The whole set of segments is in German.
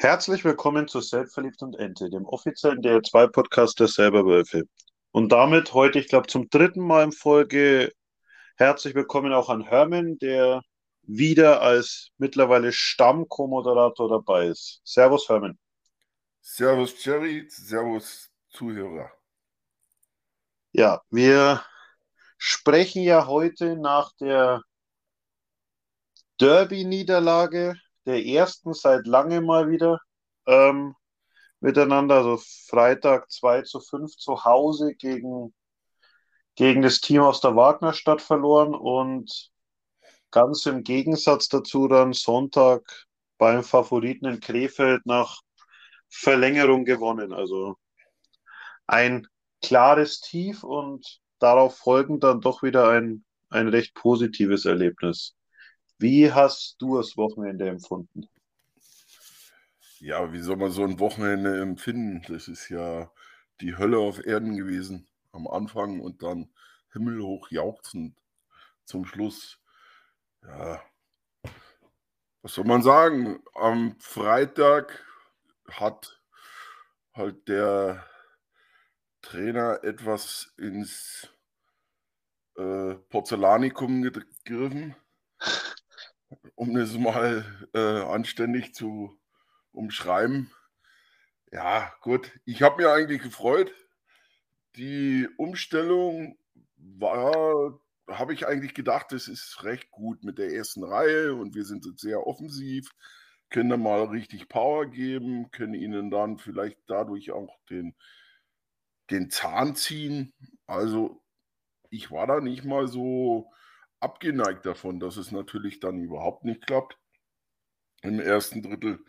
Herzlich willkommen zu Selbstverliebt und Ente, dem offiziellen DL2-Podcast der Selberwölfe. Und damit heute, ich glaube, zum dritten Mal in Folge herzlich willkommen auch an Hermann, der wieder als mittlerweile Stamm-Co-Moderator dabei ist. Servus, Hermann. Servus, Jerry. Servus, Zuhörer. Ja, wir sprechen ja heute nach der Derby-Niederlage, der ersten seit langem mal wieder ähm, miteinander. Also Freitag 2 zu 5 zu Hause gegen, gegen das Team aus der Wagnerstadt verloren und ganz im Gegensatz dazu dann Sonntag beim Favoriten in Krefeld nach Verlängerung gewonnen. Also ein klares Tief und darauf folgend dann doch wieder ein, ein recht positives Erlebnis. Wie hast du das Wochenende empfunden? Ja, wie soll man so ein Wochenende empfinden? Das ist ja die Hölle auf Erden gewesen am Anfang und dann himmelhoch jauchzend zum Schluss. Ja, was soll man sagen? Am Freitag hat halt der Trainer etwas ins äh, Porzellanikum gegriffen um es mal äh, anständig zu umschreiben. Ja, gut. Ich habe mir eigentlich gefreut. Die Umstellung war, habe ich eigentlich gedacht, es ist recht gut mit der ersten Reihe und wir sind sehr offensiv, können dann mal richtig Power geben, können ihnen dann vielleicht dadurch auch den, den Zahn ziehen. Also ich war da nicht mal so abgeneigt davon, dass es natürlich dann überhaupt nicht klappt. Im ersten Drittel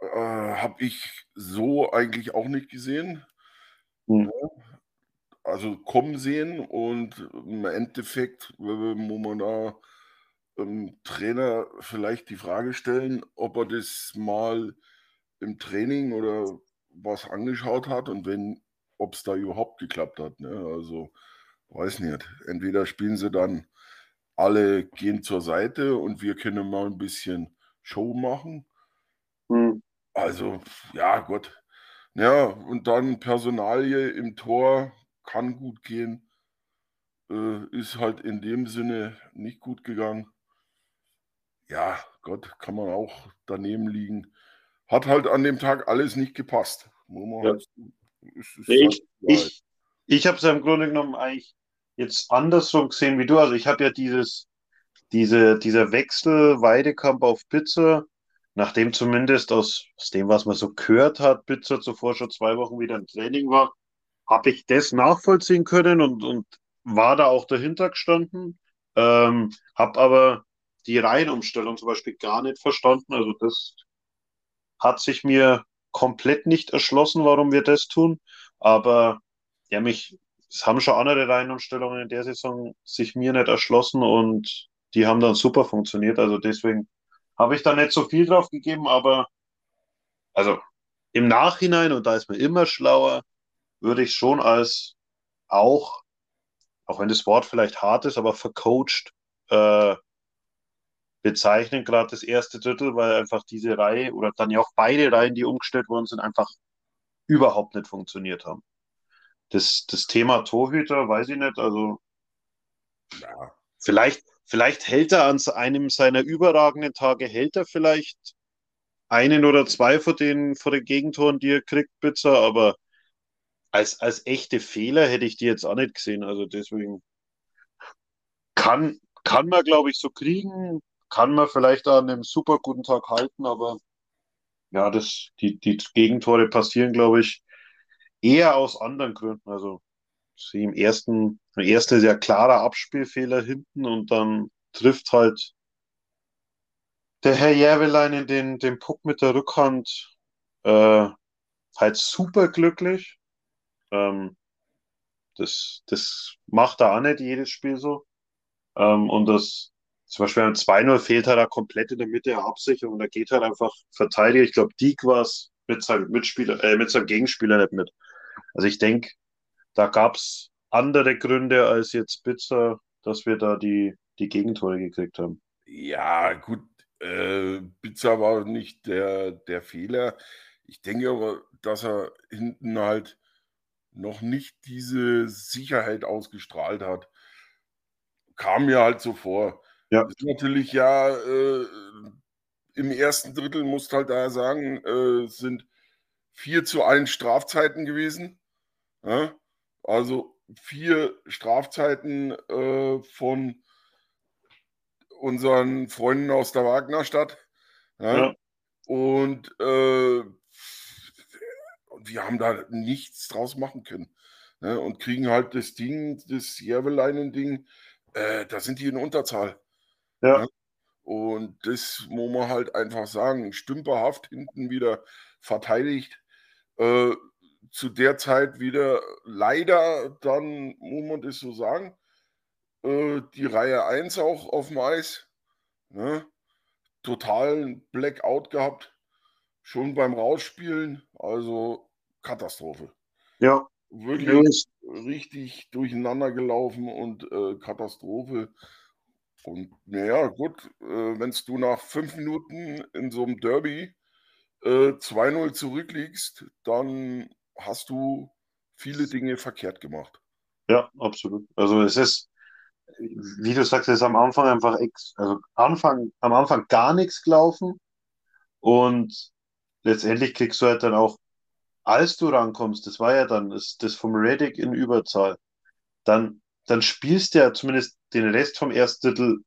äh, habe ich so eigentlich auch nicht gesehen. Mhm. Also kommen sehen und im Endeffekt, wo man da ähm, Trainer vielleicht die Frage stellen, ob er das mal im Training oder was angeschaut hat und wenn, ob es da überhaupt geklappt hat. Ne? Also weiß nicht. Entweder spielen sie dann alle gehen zur Seite und wir können mal ein bisschen Show machen. Mhm. Also, ja, Gott. Ja, und dann Personalie im Tor kann gut gehen. Äh, ist halt in dem Sinne nicht gut gegangen. Ja, Gott, kann man auch daneben liegen. Hat halt an dem Tag alles nicht gepasst. Ja. Halt, ich halt ich, ich habe es ja im Grunde genommen eigentlich jetzt andersrum gesehen wie du. Also ich habe ja dieses, diese, dieser Wechsel Weidekamp auf Pizza, nachdem zumindest aus, aus dem, was man so gehört hat, Pizza zuvor schon zwei Wochen wieder im Training war, habe ich das nachvollziehen können und, und war da auch dahinter gestanden. Ähm, habe aber die Reihenumstellung zum Beispiel gar nicht verstanden. Also das hat sich mir komplett nicht erschlossen, warum wir das tun. Aber ja, mich, es haben schon andere Reihenumstellungen in der Saison sich mir nicht erschlossen und die haben dann super funktioniert. Also deswegen habe ich da nicht so viel drauf gegeben, aber also im Nachhinein, und da ist man immer schlauer, würde ich schon als auch, auch wenn das Wort vielleicht hart ist, aber vercoacht äh, bezeichnen, gerade das erste Drittel, weil einfach diese Reihe oder dann ja auch beide Reihen, die umgestellt worden sind, einfach überhaupt nicht funktioniert haben. Das, das Thema Torhüter, weiß ich nicht, also ja. vielleicht, vielleicht hält er an einem seiner überragenden Tage, hält er vielleicht einen oder zwei von den, von den Gegentoren, die er kriegt, Pizza, aber als, als echte Fehler hätte ich die jetzt auch nicht gesehen. Also deswegen kann, kann man, glaube ich, so kriegen, kann man vielleicht an einem super guten Tag halten, aber ja, das, die, die Gegentore passieren, glaube ich, eher aus anderen Gründen. Also sie im ersten, der erste sehr klarer Abspielfehler hinten und dann trifft halt der Herr Järvelein in den, den Puck mit der Rückhand äh, halt super glücklich. Ähm, das, das macht er auch nicht jedes Spiel so. Ähm, und das zum Beispiel beim 2-0 fehlt halt er komplett in der Mitte der Absicherung. Da geht halt einfach Verteidiger. Ich glaube, Diek war es mit seinem Mitspieler, äh, mit seinem Gegenspieler nicht mit. Also ich denke, da gab es andere Gründe als jetzt Pizza, dass wir da die, die Gegentore gekriegt haben. Ja, gut. Äh, Pizza war nicht der, der Fehler. Ich denke aber, dass er hinten halt noch nicht diese Sicherheit ausgestrahlt hat. Kam mir halt so vor. Ja. ist natürlich ja äh, im ersten Drittel, musst halt da sagen, äh, sind 4 zu 1 Strafzeiten gewesen. Ja? Also vier Strafzeiten äh, von unseren Freunden aus der Wagnerstadt. Ja? Ja. Und äh, wir haben da nichts draus machen können. Ne? Und kriegen halt das Ding, das Järveleinen-Ding, äh, da sind die in Unterzahl. Ja. Ne? Und das muss man halt einfach sagen, stümperhaft hinten wieder verteidigt. Äh, zu der Zeit wieder leider, dann muss man das so sagen, äh, die Reihe 1 auch auf dem Eis. Ne? Totalen Blackout gehabt. Schon beim Rausspielen. Also Katastrophe. Ja. Wirklich richtig durcheinander gelaufen und äh, Katastrophe. Und naja, gut, äh, wenn du nach fünf Minuten in so einem Derby äh, 2-0 zurückliegst, dann hast du viele Dinge verkehrt gemacht. Ja, absolut. Also es ist, wie du sagst, es ist am Anfang einfach ex, also Anfang, am Anfang gar nichts gelaufen und letztendlich kriegst du halt dann auch, als du rankommst, das war ja dann das, das vom Reddick in Überzahl, dann, dann spielst du ja zumindest den Rest vom ersten Drittel,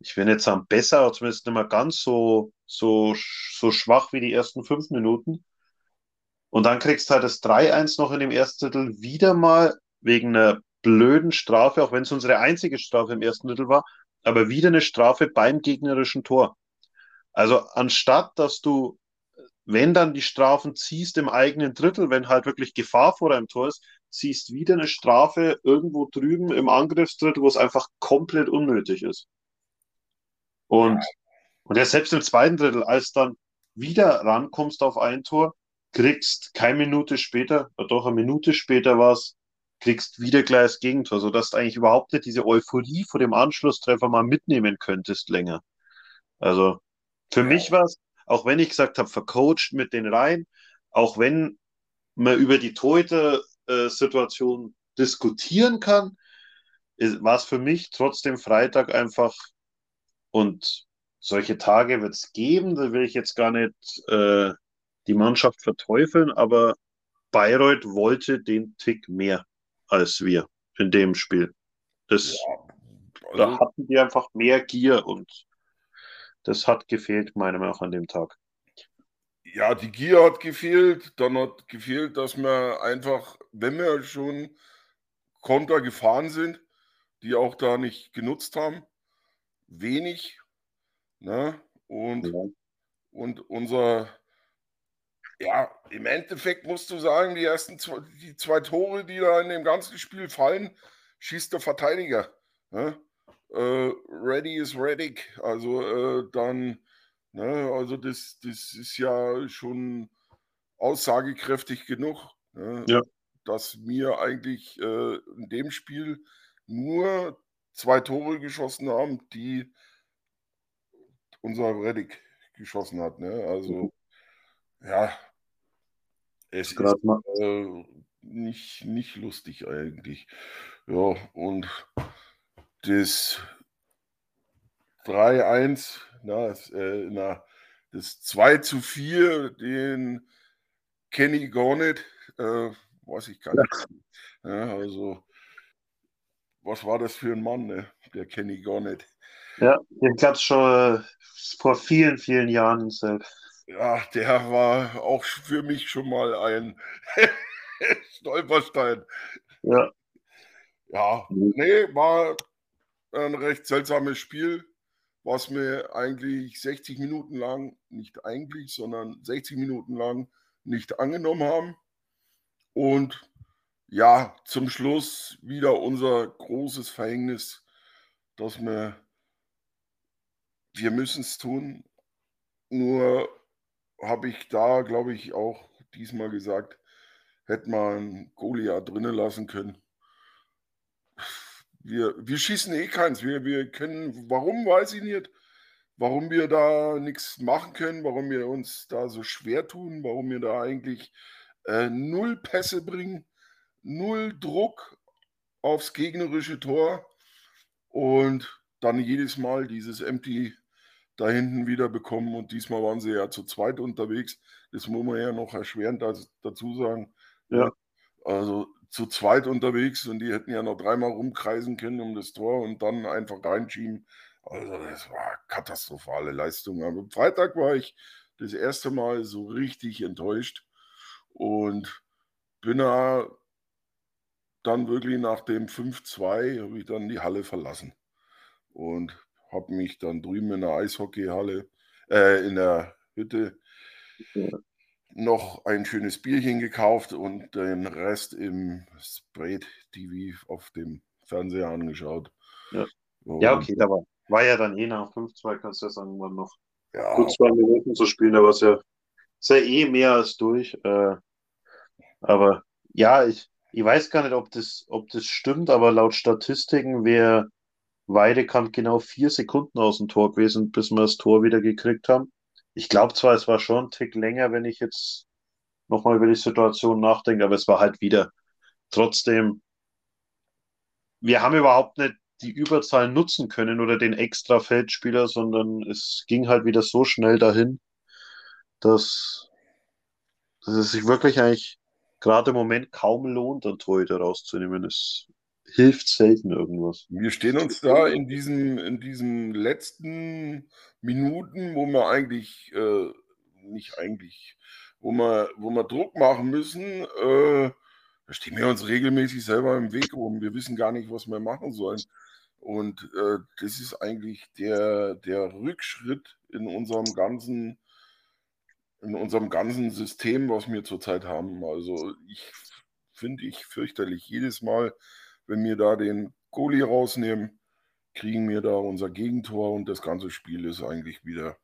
ich will nicht sagen besser, aber zumindest nicht mehr ganz so, so, so schwach wie die ersten fünf Minuten. Und dann kriegst du halt das 3-1 noch in dem ersten Drittel wieder mal wegen einer blöden Strafe, auch wenn es unsere einzige Strafe im ersten Drittel war, aber wieder eine Strafe beim gegnerischen Tor. Also anstatt, dass du, wenn dann die Strafen ziehst im eigenen Drittel, wenn halt wirklich Gefahr vor einem Tor ist, ziehst wieder eine Strafe irgendwo drüben im Angriffsdrittel, wo es einfach komplett unnötig ist. Und, und ja, selbst im zweiten Drittel, als dann wieder rankommst auf ein Tor, kriegst keine Minute später, oder doch eine Minute später war es, kriegst wieder gleich das Gegentor, sodass du eigentlich überhaupt nicht diese Euphorie vor dem Anschlusstreffer mal mitnehmen könntest länger. Also für mich war es, auch wenn ich gesagt habe, vercoacht mit den Reihen, auch wenn man über die Torhüter-Situation diskutieren kann, war es für mich trotzdem Freitag einfach und solche Tage wird es geben, da will ich jetzt gar nicht äh, die Mannschaft verteufeln, aber Bayreuth wollte den Tick mehr als wir in dem Spiel. Das, ja, also, da hatten die einfach mehr Gier und das hat gefehlt, meiner Meinung nach, an dem Tag. Ja, die Gier hat gefehlt. Dann hat gefehlt, dass wir einfach, wenn wir schon Konter gefahren sind, die auch da nicht genutzt haben, wenig. Ne? Und, ja. und unser ja, im Endeffekt musst du sagen, die ersten zwei, die zwei Tore, die da in dem ganzen Spiel fallen, schießt der Verteidiger. Ne? Äh, ready is ready. Also äh, dann, ne, also das, das ist ja schon aussagekräftig genug, ne? ja. dass wir eigentlich äh, in dem Spiel nur zwei Tore geschossen haben, die unser Reddick geschossen hat. Ne? Also, ja, es ist äh, nicht, nicht lustig eigentlich. Ja, und das 3-1, na, äh, na, das 2 zu 4, den Kenny Gornet, äh, weiß ich gar nicht. Ja, also, was war das für ein Mann, ne? der Kenny Gornet? Ja, den gab es schon äh, vor vielen, vielen Jahren selbst. Ja, der war auch für mich schon mal ein Stolperstein. Ja. Ja, nee, war ein recht seltsames Spiel, was mir eigentlich 60 Minuten lang, nicht eigentlich, sondern 60 Minuten lang nicht angenommen haben. Und ja, zum Schluss wieder unser großes Verhängnis, dass wir, wir müssen es tun, nur habe ich da, glaube ich, auch diesmal gesagt, hätte man Goliath drinnen lassen können. Wir, wir schießen eh keins. Wir, wir können, warum weiß ich nicht. warum wir da nichts machen können, warum wir uns da so schwer tun, warum wir da eigentlich äh, null Pässe bringen, null Druck aufs gegnerische Tor und dann jedes Mal dieses Empty da hinten wieder bekommen. Und diesmal waren sie ja zu zweit unterwegs. Das muss man ja noch erschwerend dazu sagen. Ja. Also zu zweit unterwegs und die hätten ja noch dreimal rumkreisen können um das Tor und dann einfach reinschieben. Also das war katastrophale Leistung. Aber am Freitag war ich das erste Mal so richtig enttäuscht und bin da dann wirklich nach dem 5-2 habe ich dann die Halle verlassen und habe mich dann drüben in der Eishockeyhalle, äh, in der Hütte ja. noch ein schönes Bierchen gekauft und den Rest im Sprayed TV auf dem Fernseher angeschaut. Ja, ja okay, aber war ja dann eh nach 5-2, kannst du ja sagen, man noch ja. gut zwei Minuten zu spielen, da war es ja, ist ja eh mehr als durch. Äh, aber ja, ich, ich weiß gar nicht, ob das, ob das stimmt, aber laut Statistiken wäre Weidekamp genau vier Sekunden aus dem Tor gewesen, bis wir das Tor wieder gekriegt haben. Ich glaube zwar, es war schon ein Tick länger, wenn ich jetzt nochmal über die Situation nachdenke, aber es war halt wieder trotzdem, wir haben überhaupt nicht die Überzahl nutzen können oder den extra Feldspieler, sondern es ging halt wieder so schnell dahin, dass, dass es sich wirklich eigentlich gerade im Moment kaum lohnt, einen Torhüter rauszunehmen. Es hilft selten irgendwas. Wir stehen uns da in diesen, in diesen letzten Minuten, wo wir eigentlich, äh, nicht eigentlich, wo wir, wo wir Druck machen müssen, äh, da stehen wir uns regelmäßig selber im Weg rum. Wir wissen gar nicht, was wir machen sollen. Und äh, das ist eigentlich der, der Rückschritt in unserem ganzen, in unserem ganzen System, was wir zurzeit haben. Also ich finde ich fürchterlich. Jedes Mal, wenn wir da den Goalie rausnehmen, kriegen wir da unser Gegentor und das ganze Spiel ist eigentlich wieder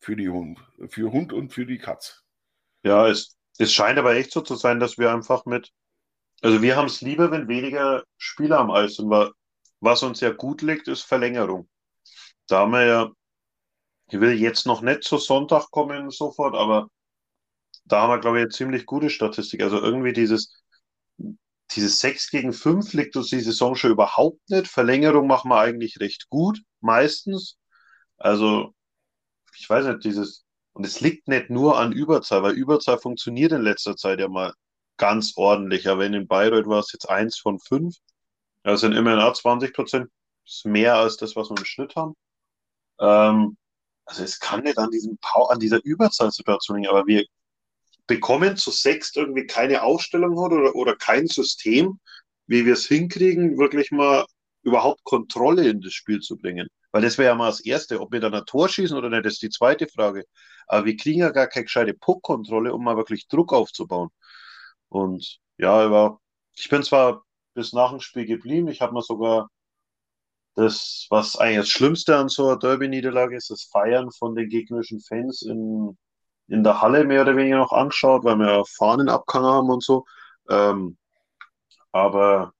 für die Hund, für Hund und für die Katz. Ja, es, es scheint aber echt so zu sein, dass wir einfach mit, also wir haben es lieber, wenn weniger Spieler am Eis sind, weil was uns ja gut liegt, ist Verlängerung. Da haben wir ja, ich will jetzt noch nicht zu Sonntag kommen sofort, aber da haben wir, glaube ich, eine ziemlich gute Statistik. Also irgendwie dieses, dieses 6 gegen 5 liegt uns die Saison schon überhaupt nicht. Verlängerung machen wir eigentlich recht gut, meistens. Also, ich weiß nicht, dieses, und es liegt nicht nur an Überzahl, weil Überzahl funktioniert in letzter Zeit ja mal ganz ordentlich. Aber in Bayreuth war es jetzt 1 von 5. Das sind immerhin auch 20 Prozent. Ist mehr als das, was wir im Schnitt haben. Ähm, also es kann nicht an, diesem, an dieser Überzahlsituation liegen, aber wir bekommen zu sechst irgendwie keine Aufstellung oder, oder kein System, wie wir es hinkriegen, wirklich mal überhaupt Kontrolle in das Spiel zu bringen. Weil das wäre ja mal das Erste. Ob wir dann ein Tor schießen oder nicht, das ist die zweite Frage. Aber wir kriegen ja gar keine gescheite Puckkontrolle, um mal wirklich Druck aufzubauen. Und ja, ich bin zwar bis nach dem Spiel geblieben. Ich habe mir sogar das, was eigentlich das Schlimmste an so einer Derby-Niederlage ist, das Feiern von den gegnerischen Fans in, in der Halle mehr oder weniger noch angeschaut, weil wir Fahnen abgehangen haben und so. Ähm, aber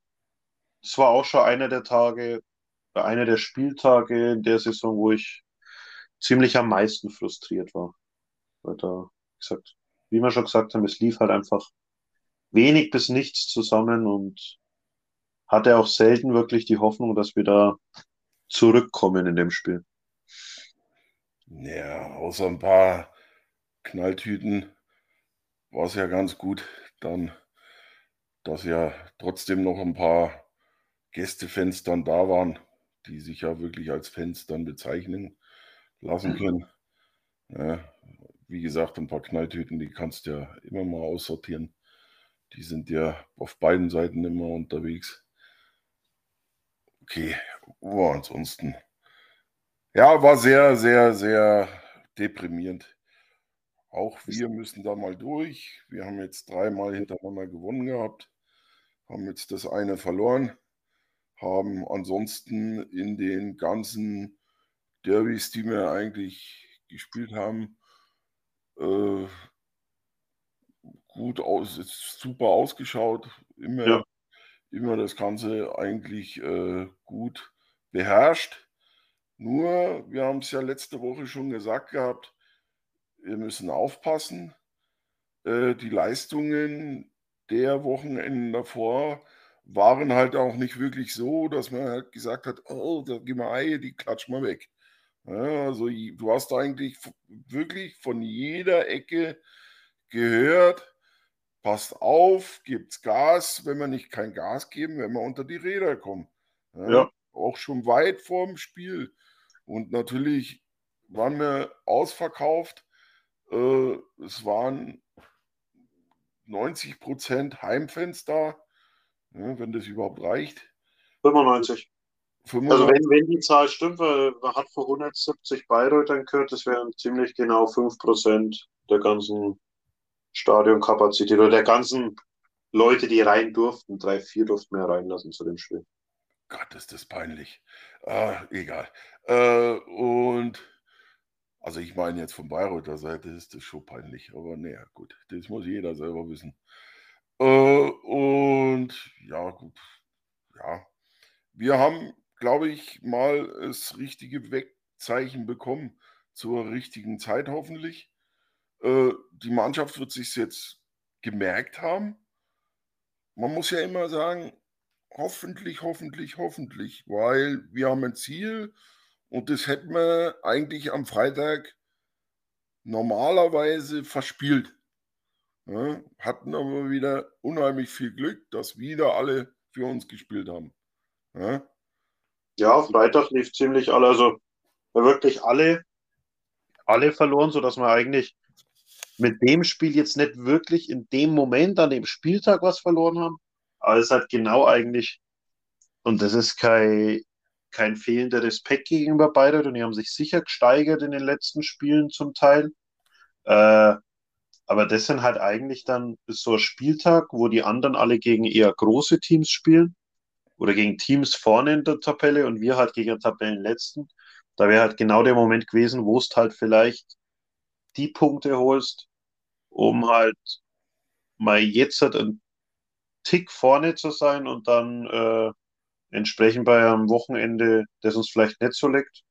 es war auch schon einer der Tage, einer der Spieltage in der Saison, wo ich ziemlich am meisten frustriert war. Weil da, gesagt, wie wir schon gesagt haben, es lief halt einfach wenig bis nichts zusammen und hatte auch selten wirklich die Hoffnung, dass wir da zurückkommen in dem Spiel. Ja, außer ein paar Knalltüten war es ja ganz gut, dann, dass ja trotzdem noch ein paar Gästefans dann da waren, die sich ja wirklich als Fans dann bezeichnen lassen mhm. können. Ja, wie gesagt, ein paar Knalltüten, die kannst du ja immer mal aussortieren. Die sind ja auf beiden Seiten immer unterwegs. Okay, oh, ansonsten. Ja, war sehr, sehr, sehr deprimierend. Auch wir müssen da mal durch. Wir haben jetzt dreimal hintereinander gewonnen gehabt, haben jetzt das eine verloren, haben ansonsten in den ganzen Derbys, die wir eigentlich gespielt haben, äh, gut aus, super ausgeschaut, immer ja immer das Ganze eigentlich äh, gut beherrscht. Nur, wir haben es ja letzte Woche schon gesagt gehabt, wir müssen aufpassen. Äh, die Leistungen der Wochenenden davor waren halt auch nicht wirklich so, dass man halt gesagt hat, oh, da geh mal Ei, die klatsch mal weg. Ja, also du hast eigentlich wirklich von jeder Ecke gehört, passt auf, gibt's Gas, wenn wir nicht kein Gas geben, wenn wir unter die Räder kommen. Ja, ja. Auch schon weit vorm Spiel. Und natürlich waren wir ausverkauft. Äh, es waren 90 Prozent Heimfans da, ja, wenn das überhaupt reicht. 95. 95. Also wenn, wenn die Zahl stimmt, weil man hat vor 170 Bayreutern gehört, das wären ziemlich genau 5 Prozent der ganzen Stadionkapazität oder der ganzen Leute, die rein durften. Drei, vier durften mehr reinlassen zu dem Spiel. Gott, ist das peinlich. Ah, egal. Äh, und also ich meine jetzt von Bayreuther Seite ist das schon peinlich, aber naja, gut, das muss jeder selber wissen. Äh, und ja, gut, ja. Wir haben, glaube ich, mal das richtige Wegzeichen bekommen zur richtigen Zeit hoffentlich. Äh, die Mannschaft wird sich jetzt gemerkt haben. Man muss ja immer sagen, hoffentlich, hoffentlich, hoffentlich, weil wir haben ein Ziel und das hätten wir eigentlich am Freitag normalerweise verspielt. Ja, hatten aber wieder unheimlich viel Glück, dass wieder alle für uns gespielt haben. Ja, ja Freitag lief ziemlich alle, also wirklich alle, alle verloren, sodass wir eigentlich mit dem Spiel jetzt nicht wirklich in dem Moment an dem Spieltag was verloren haben. Aber es hat genau eigentlich, und das ist kein, kein fehlender Respekt gegenüber Bayreuth und die haben sich sicher gesteigert in den letzten Spielen zum Teil. Äh, aber das sind halt eigentlich dann so ein Spieltag, wo die anderen alle gegen eher große Teams spielen oder gegen Teams vorne in der Tabelle und wir halt gegen Tabellenletzten. Da wäre halt genau der Moment gewesen, wo es halt vielleicht die Punkte holst, um halt mal jetzt halt einen Tick vorne zu sein und dann äh, entsprechend bei einem Wochenende, das uns vielleicht nicht so liegt,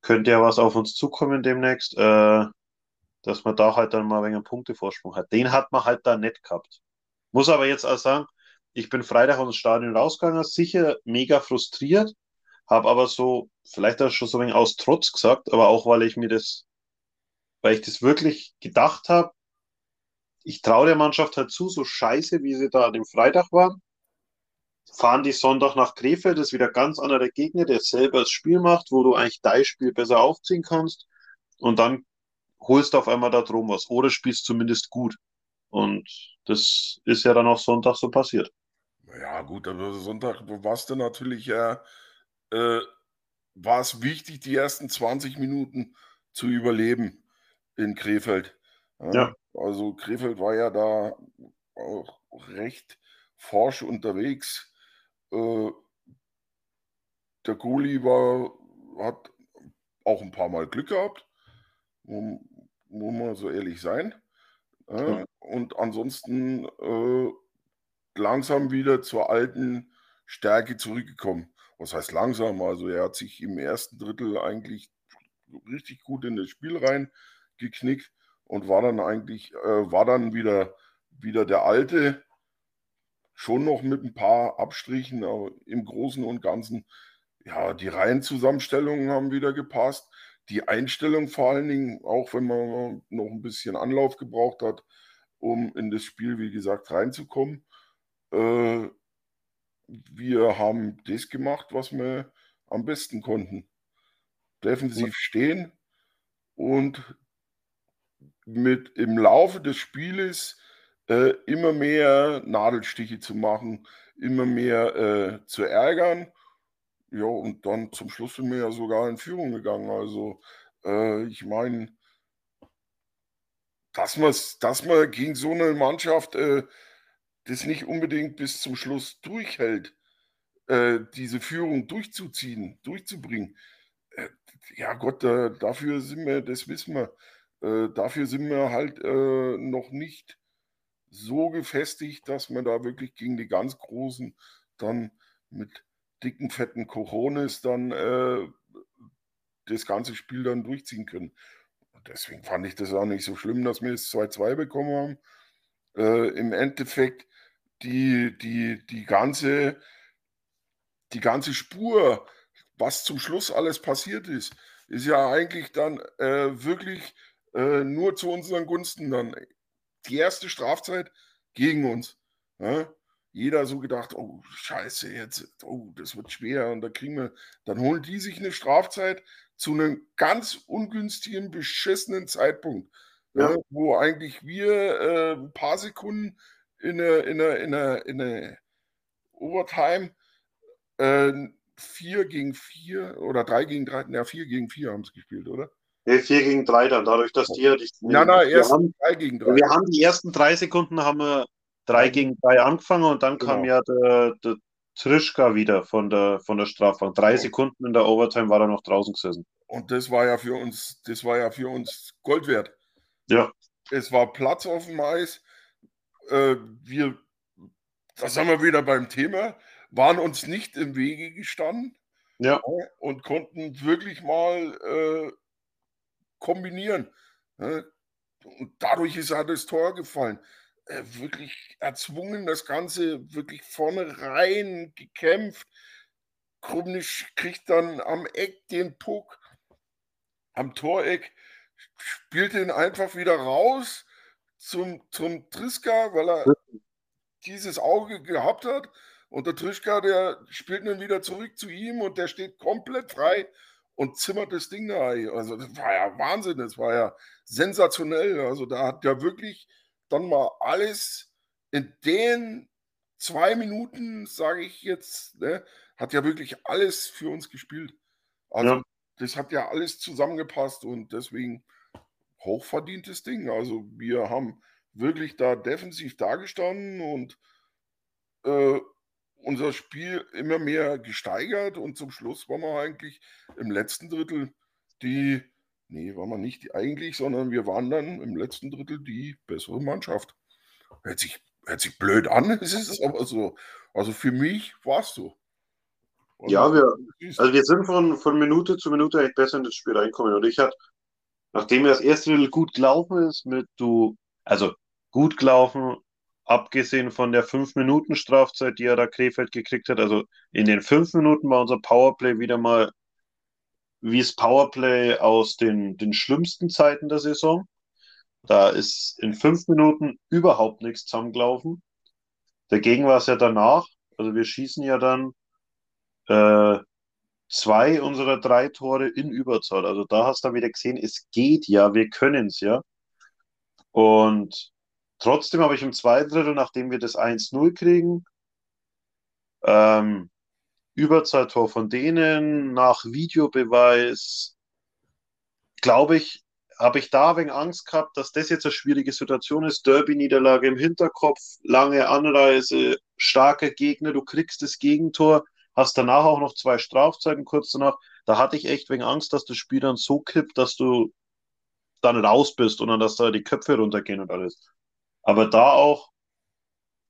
könnte ja was auf uns zukommen demnächst, äh, dass man da halt dann mal einen Punktevorsprung hat. Den hat man halt da nicht gehabt. Muss aber jetzt auch sagen, ich bin Freitag aus dem Stadion rausgegangen, sicher mega frustriert, habe aber so, vielleicht auch schon so ein wenig aus Trotz gesagt, aber auch weil ich mir das weil ich das wirklich gedacht habe, ich traue der Mannschaft halt zu, so scheiße, wie sie da an dem Freitag waren. Fahren die Sonntag nach Krefeld, das ist wieder ganz anderer Gegner, der selber das Spiel macht, wo du eigentlich dein Spiel besser aufziehen kannst. Und dann holst du auf einmal da drum was. Oder spielst zumindest gut. Und das ist ja dann auch Sonntag so passiert. Ja, gut, aber Sonntag war es dann natürlich ja, äh, war es wichtig, die ersten 20 Minuten zu überleben in Krefeld. Ja. Also Krefeld war ja da auch recht forsch unterwegs. Äh, der Goli war, hat auch ein paar Mal Glück gehabt, muss, man so ehrlich sein. Ja. Und ansonsten äh, langsam wieder zur alten Stärke zurückgekommen. Was heißt langsam? Also er hat sich im ersten Drittel eigentlich richtig gut in das Spiel rein geknickt und war dann eigentlich, äh, war dann wieder, wieder der alte, schon noch mit ein paar Abstrichen, aber im Großen und Ganzen, ja, die Reihenzusammenstellungen haben wieder gepasst. Die Einstellung vor allen Dingen, auch wenn man noch ein bisschen Anlauf gebraucht hat, um in das Spiel, wie gesagt, reinzukommen. Äh, wir haben das gemacht, was wir am besten konnten. Defensiv stehen und mit im Laufe des Spieles äh, immer mehr Nadelstiche zu machen, immer mehr äh, zu ärgern. Ja, und dann zum Schluss sind wir ja sogar in Führung gegangen. Also, äh, ich meine, dass, dass man gegen so eine Mannschaft äh, das nicht unbedingt bis zum Schluss durchhält, äh, diese Führung durchzuziehen, durchzubringen. Äh, ja Gott, dafür sind wir, das wissen wir. Äh, dafür sind wir halt äh, noch nicht so gefestigt, dass wir da wirklich gegen die ganz Großen dann mit dicken, fetten Cojones dann äh, das ganze Spiel dann durchziehen können. Und deswegen fand ich das auch nicht so schlimm, dass wir es 2-2 bekommen haben. Äh, Im Endeffekt die, die, die, ganze, die ganze Spur, was zum Schluss alles passiert ist, ist ja eigentlich dann äh, wirklich äh, nur zu unseren Gunsten dann. Die erste Strafzeit gegen uns. Ja? Jeder so gedacht, oh scheiße, jetzt, oh, das wird schwer und da kriegen wir, dann holen die sich eine Strafzeit zu einem ganz ungünstigen, beschissenen Zeitpunkt, ja. Ja, wo eigentlich wir äh, ein paar Sekunden in eine, in eine, in eine, in eine Overtime äh, 4 gegen 4 oder 3 gegen 3, ja 4 gegen 4 haben sie gespielt, oder? Nee, 4 gegen 3 dann, dadurch, dass die ja. Nein, nein, erst 3 gegen 3. Wir haben die ersten drei Sekunden haben wir 3 gegen 3 angefangen und dann genau. kam ja der, der Trischka wieder von der, von der Strafbank. Drei Sekunden in der Overtime war er noch draußen gesessen. Und das war ja für uns, das war ja für uns Gold wert. Ja. Es war Platz auf dem Eis. Äh, wir, da sind wir wieder beim Thema, waren uns nicht im Wege gestanden. Ja. Und konnten wirklich mal äh, kombinieren. Und dadurch ist halt das Tor gefallen. Äh, wirklich erzwungen, das Ganze wirklich vorne rein gekämpft. Krumnisch kriegt dann am Eck den Puck, am Toreck, spielt ihn einfach wieder raus zum, zum Triska, weil er dieses Auge gehabt hat. Und der Trischka, der spielt dann wieder zurück zu ihm und der steht komplett frei und zimmert das Ding da. Also das war ja Wahnsinn, das war ja sensationell. Also da hat ja wirklich dann mal alles in den zwei Minuten, sage ich jetzt, ne, hat ja wirklich alles für uns gespielt. Also ja. das hat ja alles zusammengepasst und deswegen hochverdientes Ding. Also wir haben wirklich da defensiv dagestanden und äh, unser Spiel immer mehr gesteigert und zum Schluss waren wir eigentlich im letzten Drittel die, nee, waren wir nicht eigentlich, sondern wir waren dann im letzten Drittel die bessere Mannschaft. Hört sich, hört sich blöd an, es ist aber so. Also für mich war es so. Also, ja, wir, also wir sind von, von Minute zu Minute echt besser in das Spiel reinkommen. Und ich hatte, nachdem das erste Drittel gut gelaufen ist, mit du, also gut gelaufen, abgesehen von der 5-Minuten-Strafzeit, die er da Krefeld gekriegt hat. Also in den 5 Minuten war unser Powerplay wieder mal wie das Powerplay aus den, den schlimmsten Zeiten der Saison. Da ist in 5 Minuten überhaupt nichts zusammengelaufen. Dagegen war es ja danach, also wir schießen ja dann äh, zwei unserer drei Tore in Überzahl. Also da hast du wieder gesehen, es geht ja, wir können es ja. Und Trotzdem habe ich im zweiten Drittel, nachdem wir das 1-0 kriegen, ähm, Überzahltor von denen, nach Videobeweis, glaube ich, habe ich da wegen Angst gehabt, dass das jetzt eine schwierige Situation ist. Derby-Niederlage im Hinterkopf, lange Anreise, starker Gegner, du kriegst das Gegentor, hast danach auch noch zwei Strafzeiten kurz danach. Da hatte ich echt wegen Angst, dass das Spiel dann so kippt, dass du dann raus bist und dann, dass da die Köpfe runtergehen und alles. Aber da auch,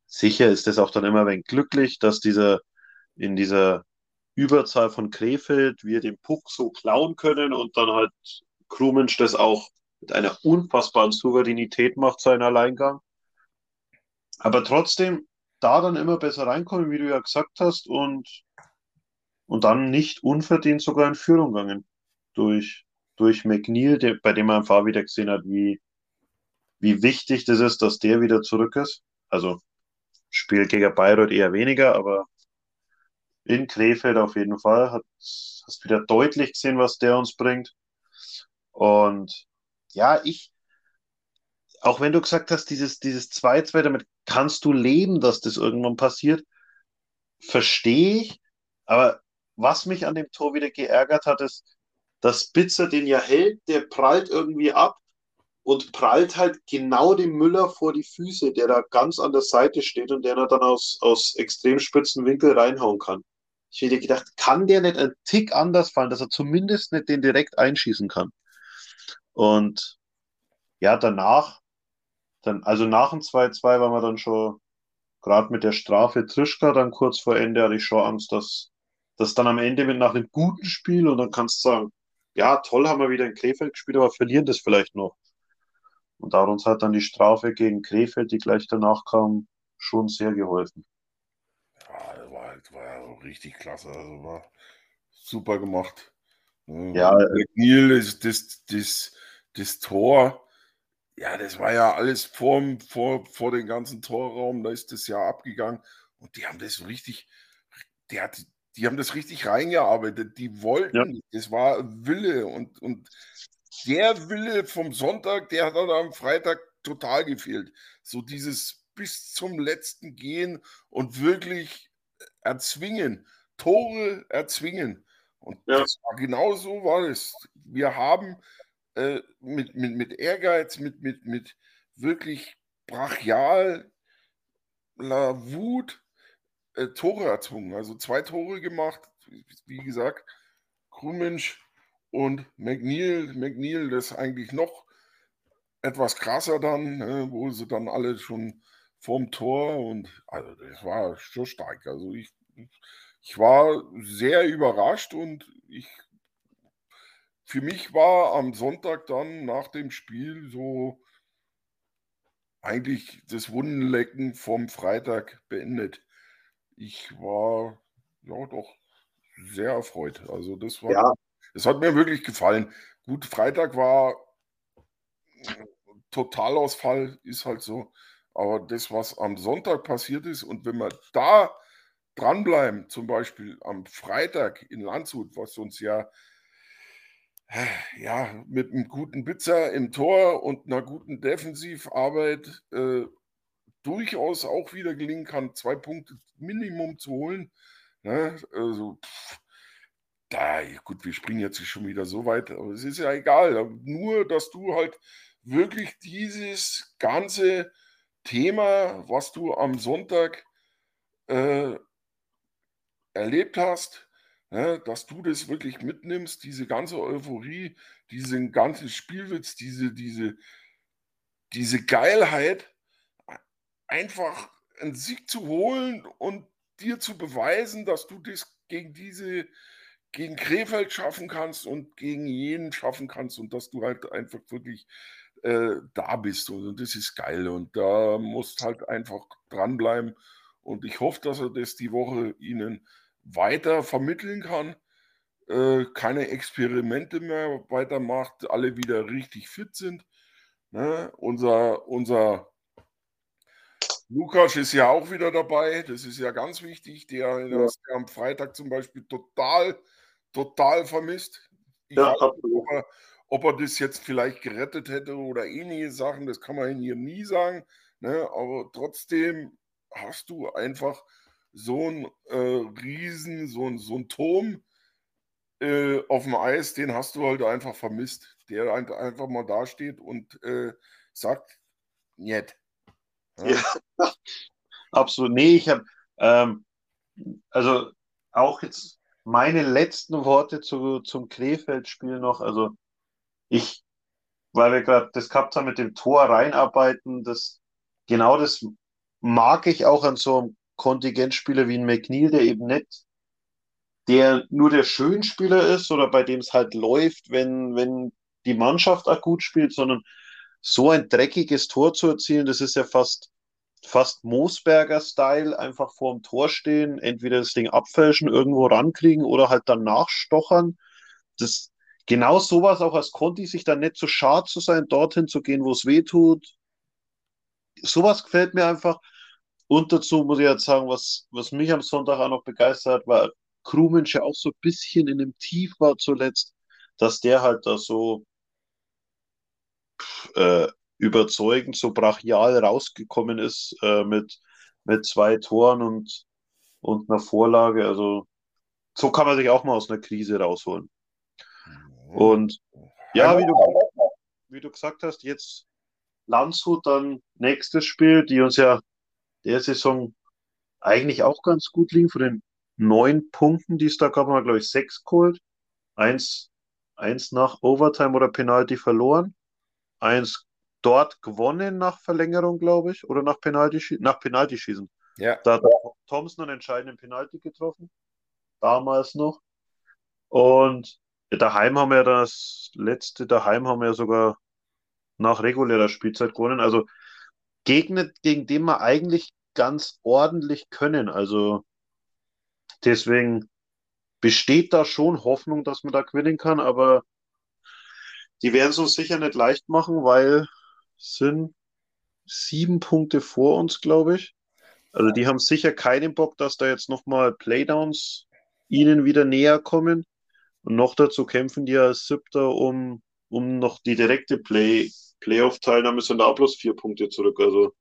sicher ist es auch dann immer wenig glücklich, dass dieser in dieser Überzahl von Krefeld wir den Puck so klauen können und dann halt Krumensch das auch mit einer unfassbaren Souveränität macht, seinen Alleingang. Aber trotzdem da dann immer besser reinkommen, wie du ja gesagt hast, und, und dann nicht unverdient sogar in Führung gegangen durch, durch McNeil, der, bei dem man einfach wieder gesehen hat, wie, wie wichtig das ist, dass der wieder zurück ist. Also Spiel gegen Bayreuth eher weniger, aber in Krefeld auf jeden Fall. Hat, hast wieder deutlich gesehen, was der uns bringt. Und ja, ich, auch wenn du gesagt hast, dieses, dieses 2-2, damit kannst du leben, dass das irgendwann passiert, verstehe ich. Aber was mich an dem Tor wieder geärgert hat, ist, dass Spitzer den ja hält, der prallt irgendwie ab und prallt halt genau dem Müller vor die Füße, der da ganz an der Seite steht und der dann aus, aus extrem spitzen Winkel reinhauen kann. Ich hätte gedacht, kann der nicht einen Tick anders fallen, dass er zumindest nicht den direkt einschießen kann. Und ja, danach, dann, also nach dem 2-2 waren wir dann schon, gerade mit der Strafe Trischka, dann kurz vor Ende hatte ich schon Angst, dass, das dann am Ende mit nach einem guten Spiel und dann kannst du sagen, ja, toll haben wir wieder in Krefeld gespielt, aber verlieren das vielleicht noch. Und da hat uns halt dann die Strafe gegen Krefeld, die gleich danach kam, schon sehr geholfen. Ja, das war, halt, war ja richtig klasse. Also war super gemacht. Ja, Neil, das, das, das, das Tor, ja, das war ja alles vor, vor, vor dem ganzen Torraum, da ist das ja abgegangen und die haben das richtig, die, hat, die haben das richtig reingearbeitet, die wollten, ja. das war Wille und, und der Wille vom Sonntag, der hat dann am Freitag total gefehlt. So dieses bis zum letzten gehen und wirklich erzwingen, Tore erzwingen. Und ja. das war genau so war es. Wir haben äh, mit, mit, mit Ehrgeiz, mit, mit, mit wirklich brachial Wut äh, Tore erzwungen. Also zwei Tore gemacht, wie gesagt, Krummensch und McNeil. McNeil, das eigentlich noch etwas krasser dann, ne, wo sie dann alle schon vorm Tor und also das war schon stark. Also ich, ich war sehr überrascht und ich für mich war am Sonntag dann nach dem Spiel so eigentlich das Wundenlecken vom Freitag beendet. Ich war ja doch sehr erfreut. Also das war, ja. Das hat mir wirklich gefallen. Gut, Freitag war Totalausfall, ist halt so. Aber das, was am Sonntag passiert ist, und wenn wir da dranbleiben, zum Beispiel am Freitag in Landshut, was uns ja ja, mit einem guten Bitzer im Tor und einer guten Defensivarbeit äh, durchaus auch wieder gelingen kann, zwei Punkte Minimum zu holen. Ne? Also, pff, da, gut, wir springen jetzt schon wieder so weit, aber es ist ja egal. Nur, dass du halt wirklich dieses ganze Thema, was du am Sonntag äh, erlebt hast, ne, dass du das wirklich mitnimmst, diese ganze Euphorie, diesen ganzen Spielwitz, diese, diese, diese Geilheit, einfach einen Sieg zu holen und dir zu beweisen, dass du das gegen diese, gegen Krefeld schaffen kannst und gegen jeden schaffen kannst und dass du halt einfach wirklich äh, da bist. Und das ist geil. Und da musst halt einfach dranbleiben. Und ich hoffe, dass er das die Woche ihnen weiter vermitteln kann, äh, keine Experimente mehr weitermacht, alle wieder richtig fit sind. Ne? Unser, unser Lukas ist ja auch wieder dabei, das ist ja ganz wichtig. Der, ja. hast am Freitag zum Beispiel total, total vermisst. Ich ja, weiß, ob, er, ob er das jetzt vielleicht gerettet hätte oder ähnliche Sachen, das kann man hier nie sagen. Ne? Aber trotzdem hast du einfach so ein äh, Riesen, so ein, so Turm äh, auf dem Eis, den hast du halt einfach vermisst. Der halt einfach mal dasteht und äh, sagt, nicht. Ja. ja. absolut. Nee, ich habe, ähm, also auch jetzt meine letzten Worte zu, zum Krefeld-Spiel noch. Also ich, weil wir gerade das gehabt haben mit dem Tor reinarbeiten, das genau das mag ich auch an so einem Kontingentspieler wie ein McNeil, der eben nicht der nur der Schönspieler ist oder bei dem es halt läuft, wenn, wenn die Mannschaft auch gut spielt, sondern so ein dreckiges Tor zu erzielen, das ist ja fast, fast Moosberger-Style, einfach vor dem Tor stehen, entweder das Ding abfälschen, irgendwo rankriegen oder halt dann nachstochern. Das, genau sowas auch als Conti, sich dann nicht zu so schad zu sein, dorthin zu gehen, wo es weh tut. Sowas gefällt mir einfach. Und dazu muss ich jetzt sagen, was, was mich am Sonntag auch noch begeistert hat, war Krumensch ja auch so ein bisschen in dem Tief war zuletzt, dass der halt da so äh, überzeugend, so brachial rausgekommen ist äh, mit, mit zwei Toren und, und einer Vorlage. Also so kann man sich auch mal aus einer Krise rausholen. Und ja, wie du, wie du gesagt hast, jetzt Landshut, dann nächstes Spiel, die uns ja der Saison eigentlich auch ganz gut liegen. Von den neun Punkten, die es da gab, haben wir, glaube ich, sechs geholt. Eins, eins nach Overtime oder Penalty verloren. Eins dort gewonnen nach Verlängerung, glaube ich, oder nach Penalty, nach Penalty schießen. Ja. Da hat Thompson einen entscheidenden Penalty getroffen. damals noch. Und daheim haben wir das letzte, daheim haben wir sogar nach regulärer Spielzeit gewonnen. Also Gegner, gegen den wir eigentlich ganz ordentlich können. Also deswegen besteht da schon Hoffnung, dass man da gewinnen kann, aber die werden es uns sicher nicht leicht machen, weil sind sieben Punkte vor uns, glaube ich. Also die haben sicher keinen Bock, dass da jetzt nochmal Playdowns ihnen wieder näher kommen. Und noch dazu kämpfen die als Siebter um, um noch die direkte Play, Playoff-Teilnahme, sind da bloß vier Punkte zurück. Also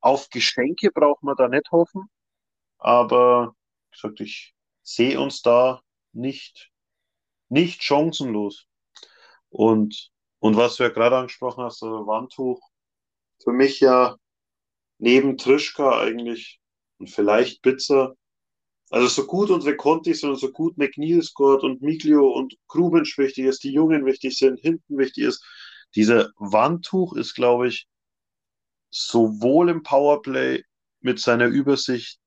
auf Geschenke braucht man da nicht hoffen. Aber wie gesagt, ich sehe uns da nicht, nicht chancenlos. Und, und was du ja gerade angesprochen hast, also Wandtuch, für mich ja neben Trischka eigentlich und vielleicht Pizza. Also so gut unsere Conti sind und so gut McNeil scored und Miglio und Grubensch wichtig ist, die Jungen wichtig sind, hinten wichtig ist. Dieser Wandtuch ist, glaube ich, sowohl im Powerplay mit seiner Übersicht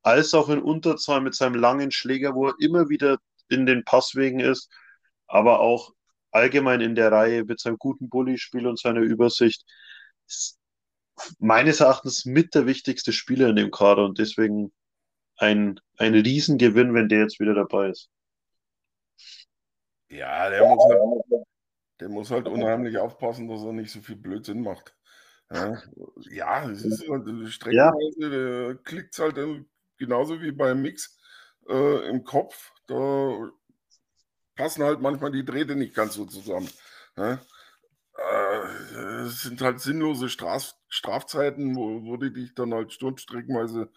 als auch in Unterzahl mit seinem langen Schläger, wo er immer wieder in den Passwegen ist, aber auch allgemein in der Reihe mit seinem guten Bully-Spiel und seiner Übersicht meines Erachtens mit der wichtigste Spieler in dem Kader und deswegen ein, ein Riesengewinn, wenn der jetzt wieder dabei ist. Ja, der muss halt, der muss halt unheimlich aufpassen, dass er nicht so viel Blödsinn macht. Ja, ja es ist halt, streckenweise, ja. klickt es halt genauso wie beim Mix äh, im Kopf. Da passen halt manchmal die Drähte nicht ganz so zusammen. Ja? Äh, es sind halt sinnlose Straf Strafzeiten, wo, wo die dich dann halt stundenstreckenweise,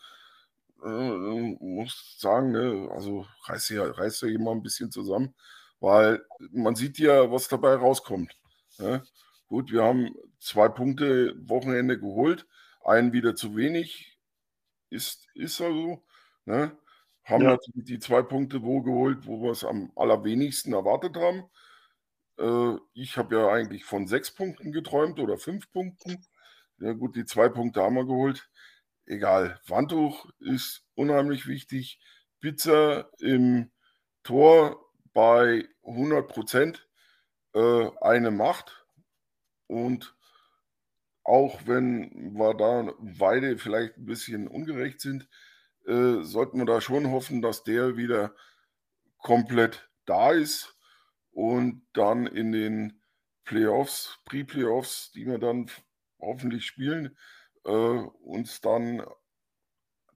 äh, muss sagen, ne, also reißt ja, reißt ja immer ein bisschen zusammen, weil man sieht ja, was dabei rauskommt. Ne? Gut, wir haben zwei Punkte Wochenende geholt, einen wieder zu wenig, ist, ist also, ne? Haben ja. natürlich die zwei Punkte wo geholt, wo wir es am allerwenigsten erwartet haben. Äh, ich habe ja eigentlich von sechs Punkten geträumt oder fünf Punkten. Ja gut, die zwei Punkte haben wir geholt. Egal, Wandtuch ist unheimlich wichtig. Pizza im Tor bei 100 Prozent äh, eine Macht. Und auch wenn wir da beide vielleicht ein bisschen ungerecht sind, äh, sollten wir da schon hoffen, dass der wieder komplett da ist und dann in den Playoffs, Pre-Playoffs, die wir dann hoffentlich spielen, äh, uns dann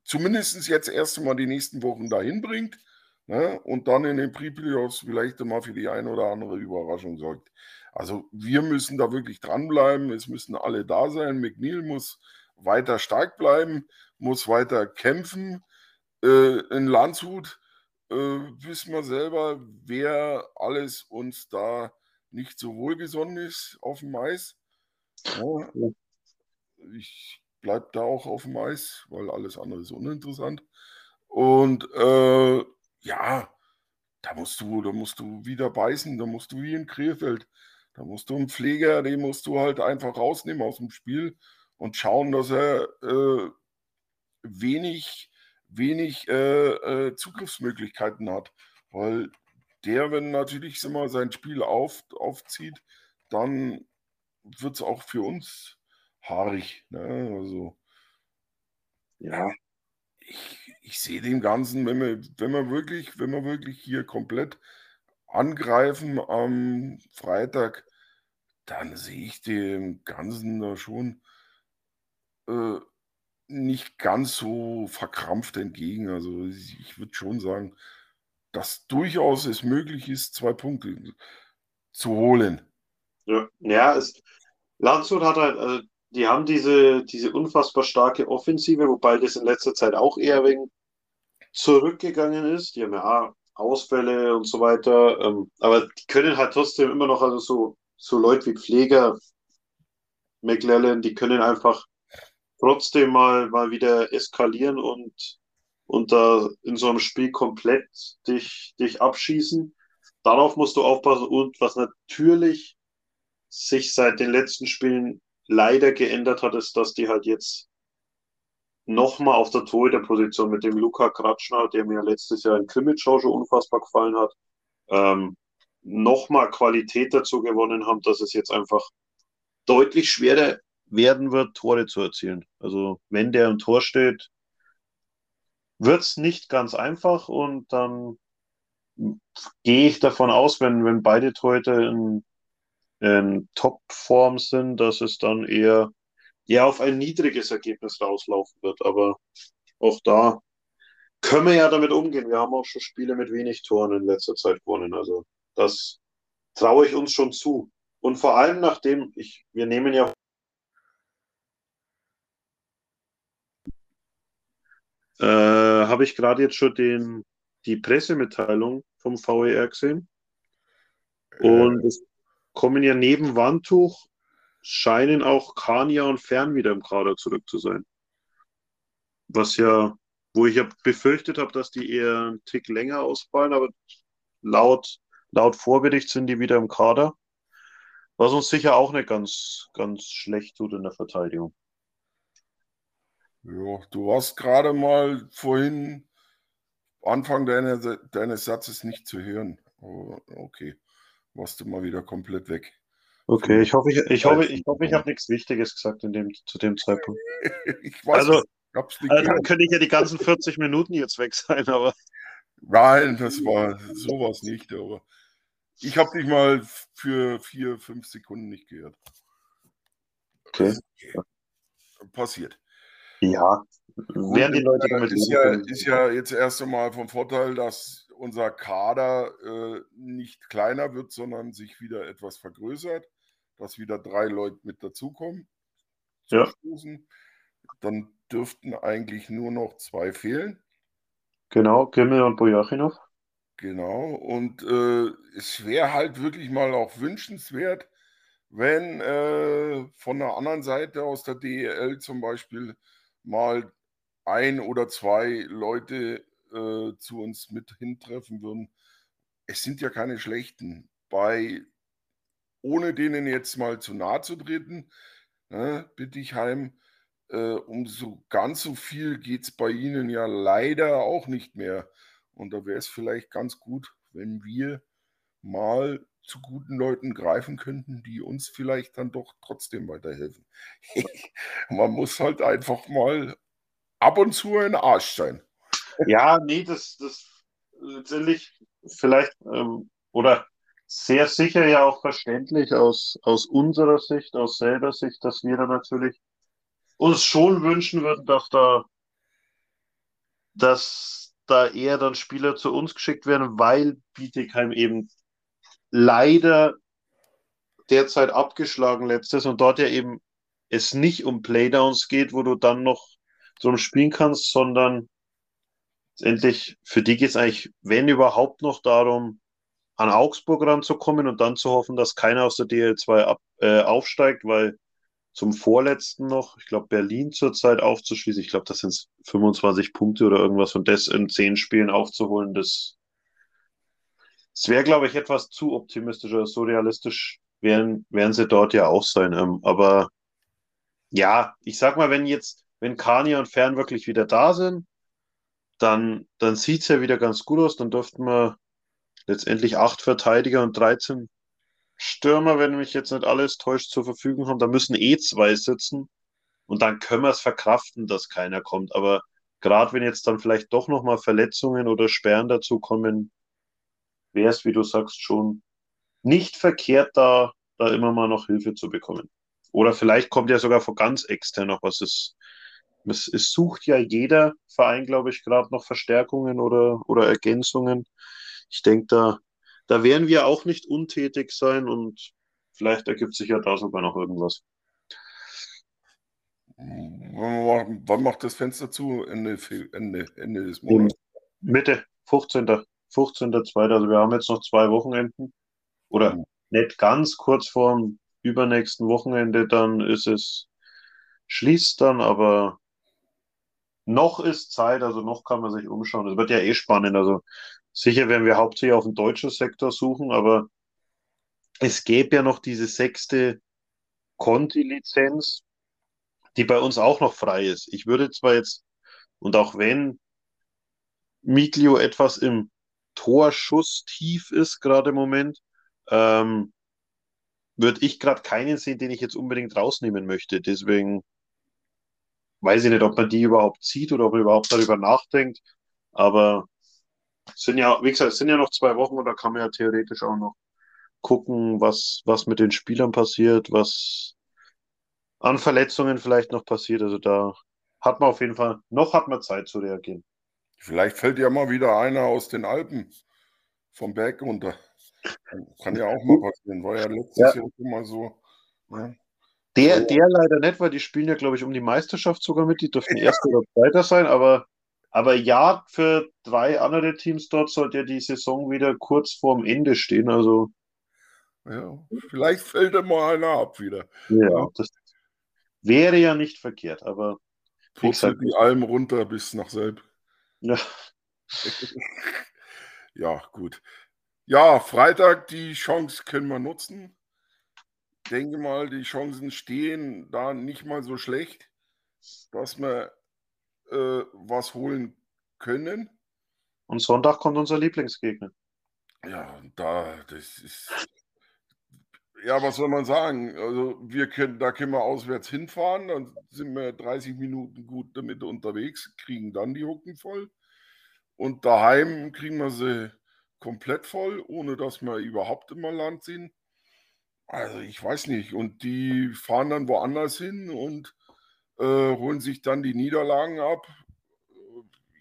zumindest jetzt erst einmal die nächsten Wochen dahin bringt ne, und dann in den Pre-Playoffs vielleicht mal für die eine oder andere Überraschung sorgt. Also wir müssen da wirklich dranbleiben, es müssen alle da sein. McNeil muss weiter stark bleiben, muss weiter kämpfen. Äh, in Landshut äh, wissen wir selber, wer alles uns da nicht so wohlgesonnen ist auf dem Mais. Ja, ich bleibe da auch auf dem Mais, weil alles andere ist uninteressant. Und äh, ja, da musst du, da musst du wieder beißen, da musst du wie in Krefeld. Da musst du einen Pfleger, den musst du halt einfach rausnehmen aus dem Spiel und schauen, dass er äh, wenig wenig äh, äh, Zugriffsmöglichkeiten hat. Weil der, wenn natürlich mal, sein Spiel auf, aufzieht, dann wird es auch für uns haarig. Ne? Also, ja, ich, ich sehe dem Ganzen, wenn wir, wenn wir wirklich, wenn wir wirklich hier komplett angreifen am Freitag, dann sehe ich dem Ganzen da schon äh, nicht ganz so verkrampft entgegen. Also ich würde schon sagen, dass durchaus es möglich ist, zwei Punkte zu holen. Ja, ja es, Landshut hat halt, also die haben diese, diese unfassbar starke Offensive, wobei das in letzter Zeit auch eher wegen zurückgegangen ist. Die haben ja Ausfälle und so weiter. Ähm, aber die können halt trotzdem immer noch, also so, so Leute wie Pfleger, McLellan, die können einfach trotzdem mal, mal wieder eskalieren und, und da in so einem Spiel komplett dich, dich abschießen. Darauf musst du aufpassen. Und was natürlich sich seit den letzten Spielen leider geändert hat, ist, dass die halt jetzt nochmal auf der Torhüterposition mit dem Luca Kratschner, der mir letztes Jahr in Krimitschau schon unfassbar gefallen hat, ähm, nochmal Qualität dazu gewonnen haben, dass es jetzt einfach deutlich schwerer werden wird, Tore zu erzielen. Also wenn der im Tor steht, wird es nicht ganz einfach und dann gehe ich davon aus, wenn, wenn beide Torhüter in, in Top-Form sind, dass es dann eher, eher auf ein niedriges Ergebnis rauslaufen wird. Aber auch da können wir ja damit umgehen. Wir haben auch schon Spiele mit wenig Toren in letzter Zeit gewonnen. Also das traue ich uns schon zu. Und vor allem nachdem ich, wir nehmen ja äh, habe ich gerade jetzt schon den, die Pressemitteilung vom VER gesehen. Und es kommen ja neben Wandtuch, scheinen auch Kania und Fern wieder im Kader zurück zu sein. Was ja, wo ich ja befürchtet habe, dass die eher einen Tick länger ausfallen, aber laut, laut Vorbericht sind die wieder im Kader. Was uns sicher auch nicht ganz, ganz schlecht tut in der Verteidigung. Ja, du warst gerade mal vorhin Anfang deiner, deines Satzes nicht zu hören. Aber okay, warst du mal wieder komplett weg. Okay, ich hoffe, ich, ich hoffe, ich, hoffe, ich habe nichts Wichtiges gesagt in dem, zu dem Zeitpunkt. ich weiß, also, also dann könnte ich ja die ganzen 40 Minuten jetzt weg sein, aber. Nein, das war sowas nicht, aber ich habe dich mal für vier, fünf Sekunden nicht gehört. Okay. Passiert. Ja, werden die Leute damit ist ja, ist ja jetzt erst einmal vom Vorteil, dass unser Kader äh, nicht kleiner wird, sondern sich wieder etwas vergrößert, dass wieder drei Leute mit dazukommen. Ja. Dann dürften eigentlich nur noch zwei fehlen. Genau, Kimmel und Bojachinov. Genau, und äh, es wäre halt wirklich mal auch wünschenswert, wenn äh, von der anderen Seite aus der DEL zum Beispiel mal ein oder zwei Leute äh, zu uns mit hintreffen würden. Es sind ja keine schlechten. Bei, ohne denen jetzt mal zu nahe zu treten, ne, Bittigheim, äh, um so ganz so viel geht es bei ihnen ja leider auch nicht mehr. Und da wäre es vielleicht ganz gut, wenn wir mal zu guten Leuten greifen könnten, die uns vielleicht dann doch trotzdem weiterhelfen. Man muss halt einfach mal ab und zu ein Arsch sein. Ja, nee, das, das letztendlich vielleicht ähm, oder sehr sicher ja auch verständlich aus, aus unserer Sicht, aus selber Sicht, dass wir da natürlich uns schon wünschen würden, dass da, dass da eher dann Spieler zu uns geschickt werden, weil Bietigheim eben leider derzeit abgeschlagen letztes und dort ja eben es nicht um Playdowns geht, wo du dann noch drum spielen kannst, sondern letztendlich für die geht es eigentlich, wenn überhaupt, noch darum, an Augsburg ranzukommen und dann zu hoffen, dass keiner aus der DL2 ab, äh, aufsteigt, weil zum vorletzten noch, ich glaube, Berlin zurzeit aufzuschließen, ich glaube, das sind 25 Punkte oder irgendwas und das in zehn Spielen aufzuholen, das, das wäre, glaube ich, etwas zu optimistisch oder so realistisch werden, werden sie dort ja auch sein. Ähm, aber ja, ich sag mal, wenn jetzt wenn Kania und Fern wirklich wieder da sind, dann, dann sieht es ja wieder ganz gut aus. Dann dürften wir letztendlich acht Verteidiger und 13 Stürmer, wenn mich jetzt nicht alles täuscht, zur Verfügung haben. Da müssen eh zwei sitzen. Und dann können wir es verkraften, dass keiner kommt. Aber gerade wenn jetzt dann vielleicht doch nochmal Verletzungen oder Sperren dazu kommen, wäre es, wie du sagst, schon nicht verkehrt, da, da immer mal noch Hilfe zu bekommen. Oder vielleicht kommt ja sogar von ganz extern noch was. Es es, es sucht ja jeder Verein, glaube ich, gerade noch Verstärkungen oder, oder Ergänzungen. Ich denke, da, da werden wir auch nicht untätig sein und vielleicht ergibt sich ja da sogar noch irgendwas. Wann macht das Fenster zu? Ende, Ende, Ende des Monats? Mitte, 15. 15.2. Also wir haben jetzt noch zwei Wochenenden. Oder mhm. nicht ganz kurz vor dem übernächsten Wochenende, dann ist es schließt dann, aber noch ist Zeit, also noch kann man sich umschauen. Es wird ja eh spannend. Also sicher werden wir hauptsächlich auf den deutschen Sektor suchen, aber es gäbe ja noch diese sechste Conti-Lizenz, die bei uns auch noch frei ist. Ich würde zwar jetzt, und auch wenn Miglio etwas im Torschuss tief ist, gerade im Moment, ähm, würde ich gerade keinen sehen, den ich jetzt unbedingt rausnehmen möchte. Deswegen weiß ich nicht, ob man die überhaupt sieht oder ob man überhaupt darüber nachdenkt. Aber es sind ja, wie gesagt, es sind ja noch zwei Wochen und da kann man ja theoretisch auch noch gucken, was, was mit den Spielern passiert, was an Verletzungen vielleicht noch passiert. Also da hat man auf jeden Fall, noch hat man Zeit zu reagieren. Vielleicht fällt ja mal wieder einer aus den Alpen vom Berg runter. Kann ja auch mal passieren. War ja letztes ja. Jahr immer so. Ne? Der, der leider nicht, weil die spielen ja, glaube ich, um die Meisterschaft sogar mit. Die dürften ja. Erster oder Zweiter sein, aber, aber ja, für drei andere Teams dort sollte ja die Saison wieder kurz vorm Ende stehen. Also. Ja, vielleicht fällt da mal einer ab wieder. Ja, das wäre ja nicht verkehrt, aber. Putzelt die Alm runter bis nach Selb. Ja. ja, gut. Ja, Freitag, die Chance können wir nutzen. Denke mal, die Chancen stehen da nicht mal so schlecht, dass wir äh, was holen können. Und Sonntag kommt unser Lieblingsgegner. Ja, da, das ist. Ja, was soll man sagen? Also, wir können, da können wir auswärts hinfahren, dann sind wir 30 Minuten gut damit unterwegs, kriegen dann die Hucken voll. Und daheim kriegen wir sie komplett voll, ohne dass wir überhaupt immer Land sind. Also ich weiß nicht. Und die fahren dann woanders hin und äh, holen sich dann die Niederlagen ab.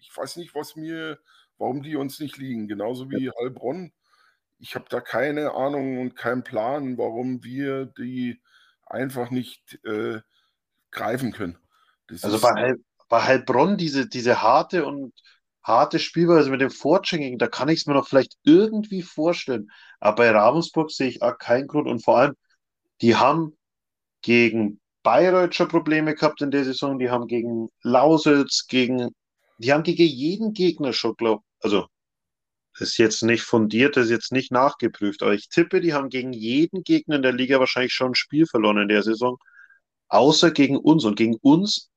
Ich weiß nicht, was mir, warum die uns nicht liegen. Genauso wie Heilbronn. Ich habe da keine Ahnung und keinen Plan, warum wir die einfach nicht äh, greifen können. Das also bei, Heil, bei Heilbronn diese, diese harte und harte Spielweise mit dem Vorchecking, da kann ich es mir noch vielleicht irgendwie vorstellen. Aber bei Ravensburg sehe ich auch keinen Grund. Und vor allem, die haben gegen Bayreuth schon Probleme gehabt in der Saison, die haben gegen Lausitz, gegen, die haben gegen jeden Gegner schon, glaube also ist jetzt nicht fundiert, das ist jetzt nicht nachgeprüft, aber ich tippe, die haben gegen jeden Gegner in der Liga wahrscheinlich schon ein Spiel verloren in der Saison, außer gegen uns. Und gegen uns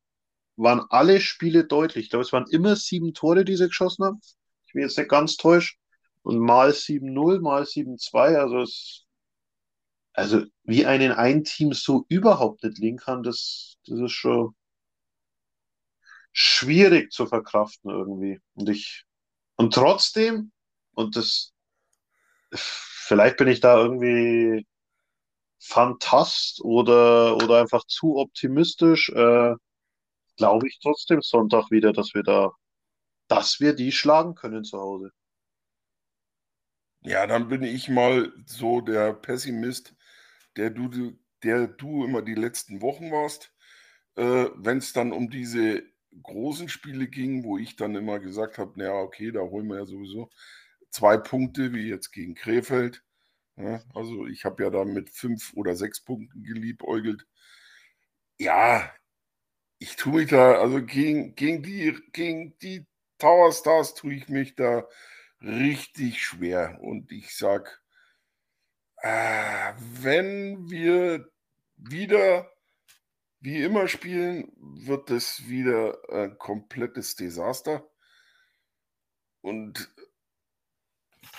waren alle Spiele deutlich. Ich glaube, es waren immer sieben Tore, die sie geschossen haben. Ich bin jetzt nicht ganz täuscht. Und mal 7-0, mal 7-2. Also, es, also wie einen ein Team so überhaupt nicht liegen kann, das, das ist schon schwierig zu verkraften irgendwie. Und ich, und trotzdem, und das, vielleicht bin ich da irgendwie fantast oder, oder einfach zu optimistisch. Äh, glaube ich trotzdem Sonntag wieder, dass wir da, dass wir die schlagen können zu Hause. Ja, dann bin ich mal so der Pessimist, der du, der du immer die letzten Wochen warst. Äh, Wenn es dann um diese großen Spiele ging, wo ich dann immer gesagt habe, naja, okay, da holen wir ja sowieso zwei Punkte, wie jetzt gegen Krefeld. Ja, also ich habe ja da mit fünf oder sechs Punkten geliebäugelt. Ja, ich tue mich da, also gegen, gegen, die, gegen die Tower Stars tue ich mich da richtig schwer. Und ich sage, äh, wenn wir wieder wie immer spielen, wird es wieder ein komplettes Desaster. Und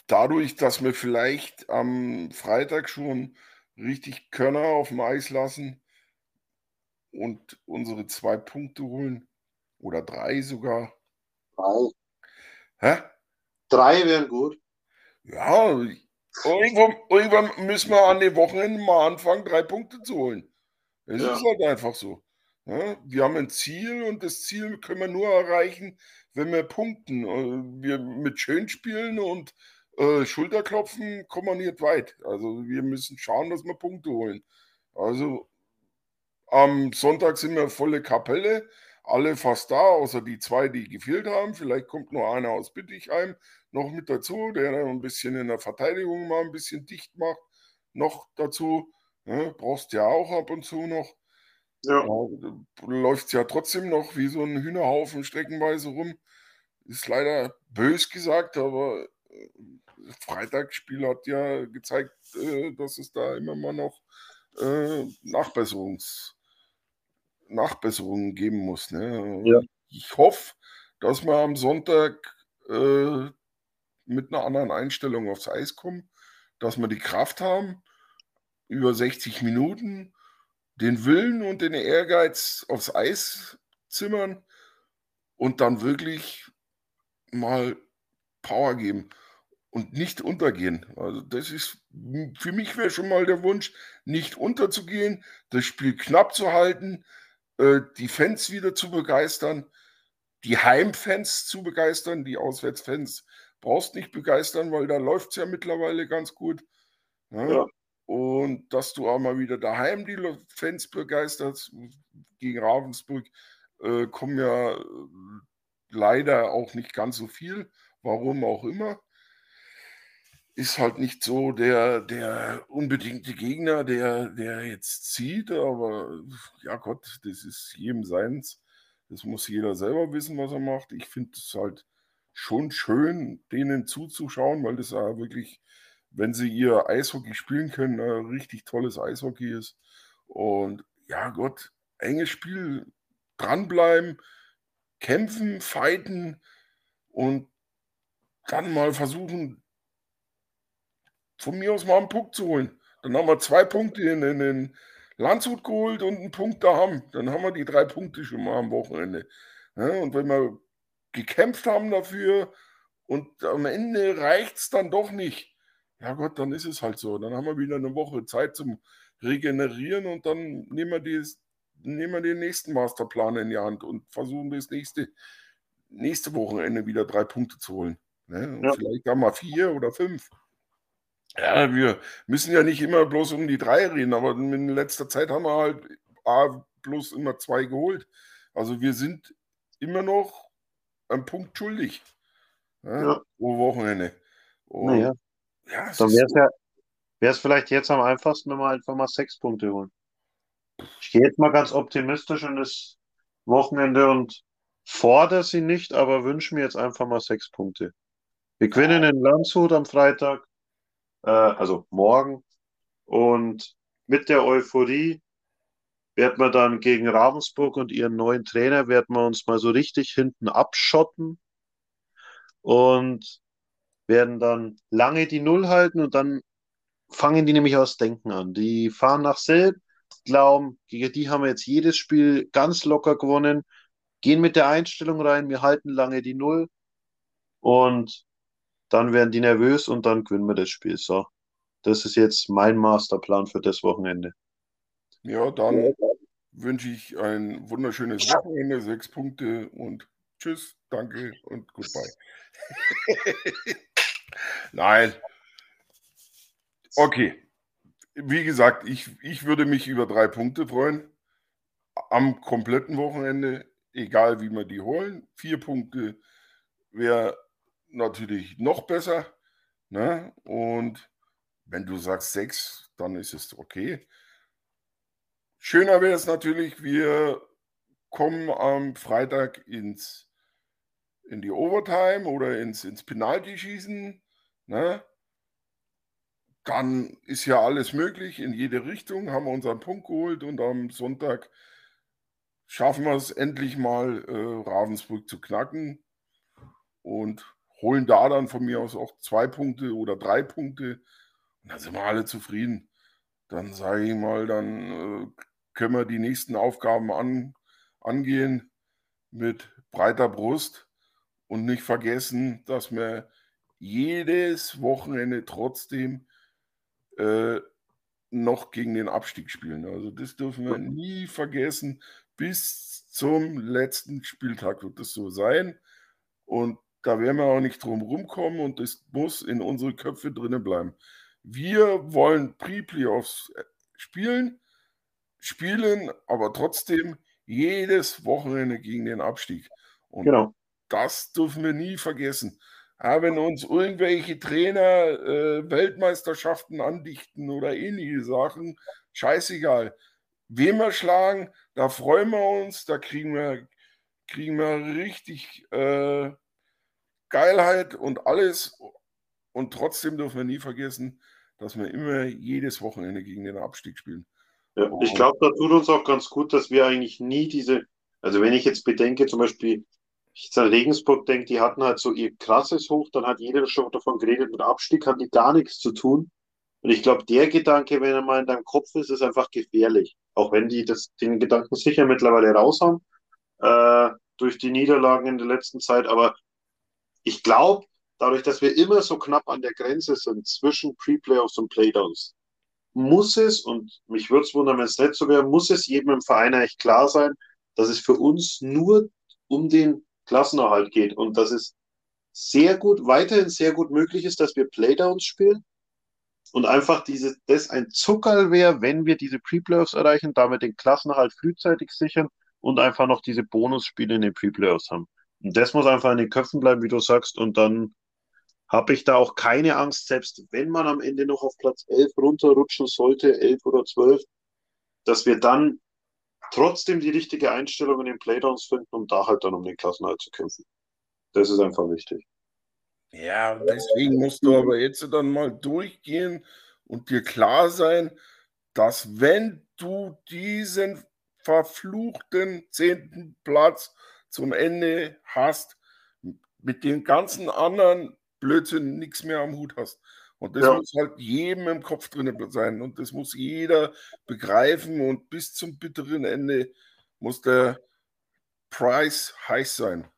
dadurch, dass wir vielleicht am Freitag schon richtig Körner auf dem Eis lassen, und unsere zwei Punkte holen. Oder drei sogar. Drei. Hä? Drei wären gut. Ja, irgendwann, irgendwann müssen wir an den Wochenenden mal anfangen, drei Punkte zu holen. Es ja. ist halt einfach so. Ja, wir haben ein Ziel und das Ziel können wir nur erreichen, wenn wir punkten. Äh, wir mit schön spielen und äh, Schulterklopfen kommen wir nicht weit. Also wir müssen schauen, dass wir Punkte holen. Also am Sonntag sind wir volle Kapelle, alle fast da, außer die zwei, die gefehlt haben. Vielleicht kommt nur einer aus Bittigheim noch mit dazu, der dann ein bisschen in der Verteidigung mal ein bisschen dicht macht. Noch dazu, ne, brauchst ja auch ab und zu noch. Ja. ja Läuft ja trotzdem noch wie so ein Hühnerhaufen streckenweise rum. Ist leider bös gesagt, aber Freitagsspiel hat ja gezeigt, äh, dass es da immer mal noch äh, Nachbesserungs- Nachbesserungen geben muss. Ne? Ja. Ich hoffe, dass wir am Sonntag äh, mit einer anderen Einstellung aufs Eis kommen, dass wir die Kraft haben, über 60 Minuten den Willen und den Ehrgeiz aufs Eis zimmern und dann wirklich mal Power geben und nicht untergehen. Also das ist für mich wäre schon mal der Wunsch, nicht unterzugehen, das Spiel knapp zu halten, äh, die Fans wieder zu begeistern, die Heimfans zu begeistern, die Auswärtsfans brauchst nicht begeistern, weil da läuft es ja mittlerweile ganz gut. Ne? Ja. Und dass du auch mal wieder daheim die Fans begeisterst. Gegen Ravensburg äh, kommen ja äh, leider auch nicht ganz so viel, warum auch immer. Ist halt nicht so der, der unbedingte Gegner, der, der jetzt zieht, aber ja Gott, das ist jedem seins. Das muss jeder selber wissen, was er macht. Ich finde es halt schon schön, denen zuzuschauen, weil das ja wirklich, wenn sie ihr Eishockey spielen können, ein richtig tolles Eishockey ist. Und ja, Gott, enges Spiel, dranbleiben, kämpfen, fighten und dann mal versuchen, von mir aus mal einen Punkt zu holen. Dann haben wir zwei Punkte in, in, in Landshut geholt und einen Punkt da haben. Dann haben wir die drei Punkte schon mal am Wochenende. Ja, und wenn wir gekämpft haben dafür und am Ende reicht es dann doch nicht. Ja Gott, dann ist es halt so. Dann haben wir wieder eine Woche Zeit zum Regenerieren und dann nehmen wir, die, nehmen wir den nächsten Masterplan in die Hand und versuchen das nächste, nächste Wochenende wieder drei Punkte zu holen. Ne? Ja. Vielleicht haben wir vier oder fünf. Ja, wir müssen ja nicht immer bloß um die drei reden, aber in letzter Zeit haben wir halt A bloß immer zwei geholt. Also wir sind immer noch einen Punkt schuldig. Ja, ja. Pro Wochenende. Und, naja. Ja, Dann wäre es ja, wär's vielleicht jetzt am einfachsten, wenn wir einfach mal sechs Punkte holen. Ich gehe jetzt mal ganz optimistisch in das Wochenende und fordere sie nicht, aber wünsche mir jetzt einfach mal sechs Punkte. Wir gewinnen in Landshut am Freitag, äh, also morgen. Und mit der Euphorie werden wir dann gegen Ravensburg und ihren neuen Trainer, werden wir uns mal so richtig hinten abschotten und werden dann lange die Null halten und dann fangen die nämlich aus Denken an. Die fahren nach Selb, glauben, gegen die haben wir jetzt jedes Spiel ganz locker gewonnen, gehen mit der Einstellung rein, wir halten lange die Null und dann werden die nervös und dann gewinnen wir das Spiel. So, das ist jetzt mein Masterplan für das Wochenende. Ja, dann wünsche ich ein wunderschönes Wochenende, sechs Punkte und tschüss, danke und goodbye. Nein. Okay. Wie gesagt, ich, ich würde mich über drei Punkte freuen. Am kompletten Wochenende, egal wie wir die holen. Vier Punkte wäre natürlich noch besser. Ne? Und wenn du sagst sechs, dann ist es okay. Schöner wäre es natürlich, wir kommen am Freitag ins, in die Overtime oder ins, ins Penalty-Schießen. Ne? Dann ist ja alles möglich in jede Richtung, haben wir unseren Punkt geholt und am Sonntag schaffen wir es endlich mal, äh, Ravensburg zu knacken und holen da dann von mir aus auch zwei Punkte oder drei Punkte. Und dann sind wir alle zufrieden. Dann sage ich mal, dann äh, können wir die nächsten Aufgaben an, angehen mit breiter Brust und nicht vergessen, dass wir jedes Wochenende trotzdem äh, noch gegen den Abstieg spielen. Also das dürfen wir nie vergessen. Bis zum letzten Spieltag wird das so sein. Und da werden wir auch nicht drum rumkommen und das muss in unsere Köpfe drinnen bleiben. Wir wollen Pre-Playoffs äh, spielen spielen, aber trotzdem jedes Wochenende gegen den Abstieg. Und genau. das dürfen wir nie vergessen. Ja, wenn uns irgendwelche Trainer äh, Weltmeisterschaften andichten oder ähnliche Sachen, scheißegal. Wem wir schlagen, da freuen wir uns, da kriegen wir, kriegen wir richtig äh, Geilheit und alles. Und trotzdem dürfen wir nie vergessen, dass wir immer jedes Wochenende gegen den Abstieg spielen. Ja, ich glaube, da tut uns auch ganz gut, dass wir eigentlich nie diese, also wenn ich jetzt bedenke, zum Beispiel, ich jetzt an Regensburg denke, die hatten halt so ihr krasses Hoch, dann hat jeder schon davon geredet, mit Abstieg hat die gar nichts zu tun. Und ich glaube, der Gedanke, wenn er mal in deinem Kopf ist, ist einfach gefährlich. Auch wenn die das, den Gedanken sicher mittlerweile raus haben, äh, durch die Niederlagen in der letzten Zeit. Aber ich glaube, dadurch, dass wir immer so knapp an der Grenze sind zwischen Pre-Playoffs und Playdowns, muss es, und mich würde es wundern, wenn es nicht so wäre, muss es jedem im Verein eigentlich klar sein, dass es für uns nur um den Klassenerhalt geht und dass es sehr gut, weiterhin sehr gut möglich ist, dass wir Playdowns spielen und einfach diese, das ein Zuckerl wäre, wenn wir diese Pre-Playoffs erreichen, damit den Klassenerhalt frühzeitig sichern und einfach noch diese Bonusspiele in den Pre-Playoffs haben. Das muss einfach in den Köpfen bleiben, wie du sagst, und dann habe ich da auch keine Angst, selbst wenn man am Ende noch auf Platz 11 runterrutschen sollte, 11 oder 12, dass wir dann trotzdem die richtige Einstellung in den Playdowns finden, um da halt dann um den Klassenerhalt zu kämpfen. Das ist einfach wichtig. Ja, deswegen musst du aber jetzt dann mal durchgehen und dir klar sein, dass wenn du diesen verfluchten zehnten Platz zum Ende hast, mit den ganzen anderen Blödsinn nichts mehr am Hut hast. Und das ja. muss halt jedem im Kopf drin sein und das muss jeder begreifen und bis zum bitteren Ende muss der Preis heiß sein.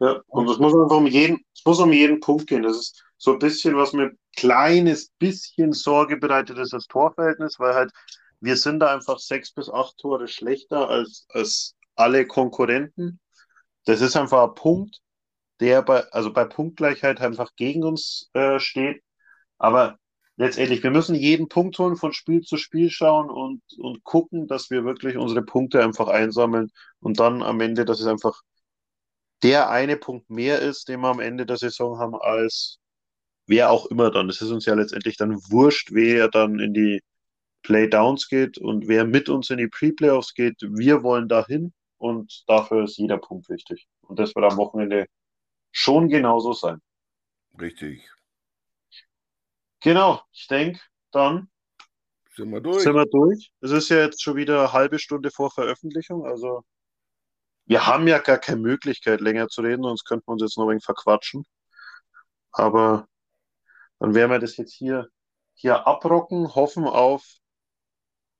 Ja, und es muss einfach um jeden, es muss um jeden Punkt gehen. Das ist so ein bisschen, was mir kleines bisschen Sorge bereitet, ist das Torverhältnis, weil halt wir sind da einfach sechs bis acht Tore schlechter als, als alle Konkurrenten. Das ist einfach ein Punkt, der bei, also bei Punktgleichheit einfach gegen uns äh, steht. Aber letztendlich, wir müssen jeden Punkt holen, von Spiel zu Spiel schauen und, und gucken, dass wir wirklich unsere Punkte einfach einsammeln und dann am Ende, dass es einfach der eine Punkt mehr ist, den wir am Ende der Saison haben, als wer auch immer dann. Es ist uns ja letztendlich dann wurscht, wer dann in die Playdowns geht und wer mit uns in die Pre-Playoffs geht. Wir wollen dahin und dafür ist jeder Punkt wichtig. Und das wird am Wochenende schon genauso sein. Richtig. Genau, ich denke, dann sind wir durch. Sind wir durch. Es ist ja jetzt schon wieder eine halbe Stunde vor Veröffentlichung, also wir haben ja gar keine Möglichkeit, länger zu reden, sonst könnten wir uns jetzt noch ein wenig verquatschen. Aber dann werden wir das jetzt hier, hier abrocken, hoffen auf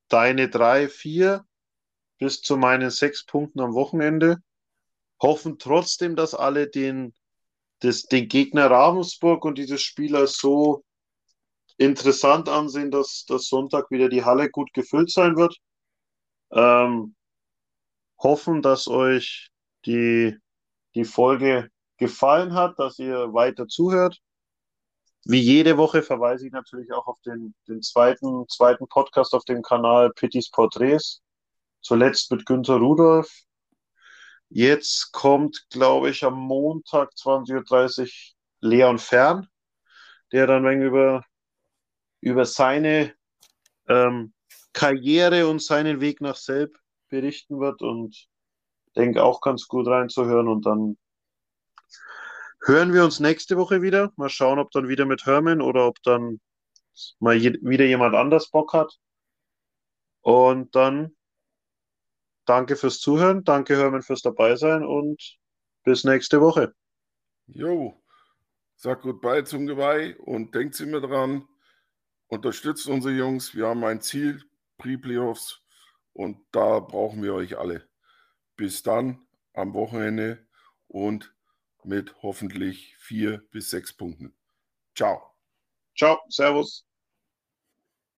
deine drei, vier bis zu meinen sechs Punkten am Wochenende. Hoffen trotzdem, dass alle den, das, den Gegner Ravensburg und dieses Spiel als so interessant ansehen, dass das Sonntag wieder die Halle gut gefüllt sein wird. Ähm, hoffen, dass euch die, die Folge gefallen hat, dass ihr weiter zuhört. Wie jede Woche verweise ich natürlich auch auf den, den zweiten, zweiten Podcast auf dem Kanal Pittys Porträts. Zuletzt mit Günter Rudolf. Jetzt kommt, glaube ich, am Montag 20.30 Uhr Leon Fern, der dann über, über seine ähm, Karriere und seinen Weg nach Selb berichten wird und denke auch ganz gut reinzuhören. Und dann hören wir uns nächste Woche wieder. Mal schauen, ob dann wieder mit Herman oder ob dann mal je, wieder jemand anders Bock hat. Und dann danke fürs Zuhören, danke Herman fürs dabei sein und bis nächste Woche. Jo, sag goodbye zum Geweih und denkt immer dran, unterstützt unsere Jungs. Wir haben ein Ziel, Pre-Playoffs. Und da brauchen wir euch alle. Bis dann am Wochenende und mit hoffentlich vier bis sechs Punkten. Ciao. Ciao, Servus.